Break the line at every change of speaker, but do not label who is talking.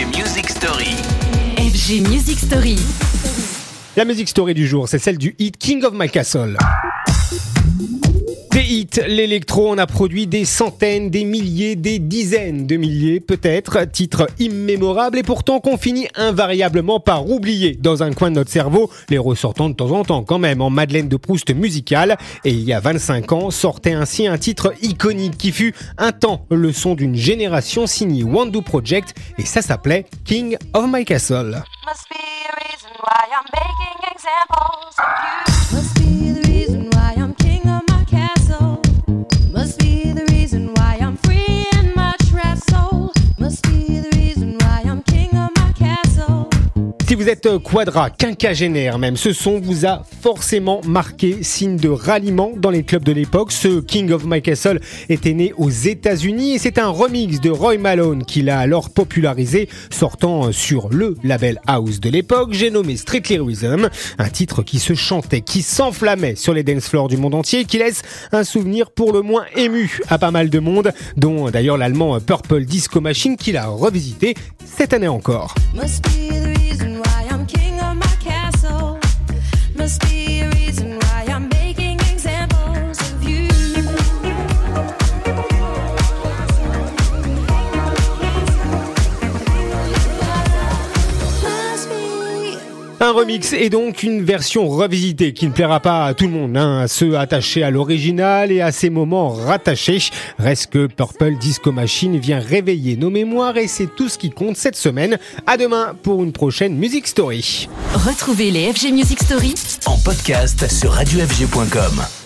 FG Music Story.
FG Music Story.
La musique story du jour, c'est celle du hit King of My Castle. Hits, l'électro en a produit des centaines, des milliers, des dizaines de milliers peut-être, titres immémorables et pourtant qu'on finit invariablement par oublier dans un coin de notre cerveau, les ressortant de temps en temps quand même en Madeleine de Proust musicale. Et il y a 25 ans sortait ainsi un titre iconique qui fut un temps le son d'une génération signé Wandu Project et ça s'appelait King of My Castle. Si vous êtes quadra, quinquagénaire même, ce son vous a forcément marqué, signe de ralliement dans les clubs de l'époque. Ce King of My Castle était né aux États-Unis et c'est un remix de Roy Malone qui l'a alors popularisé, sortant sur le label house de l'époque, j'ai nommé Strictly Rhythm, un titre qui se chantait, qui s'enflammait sur les dance floors du monde entier, qui laisse un souvenir pour le moins ému à pas mal de monde, dont d'ailleurs l'allemand Purple Disco Machine qui l'a revisité cette année encore. Un remix et donc une version revisitée qui ne plaira pas à tout le monde, hein, à ceux attachés à l'original et à ces moments rattachés. Reste que Purple Disco Machine vient réveiller nos mémoires et c'est tout ce qui compte cette semaine. À demain pour une prochaine Music Story.
Retrouvez les FG Music Story
En podcast sur radiofg.com.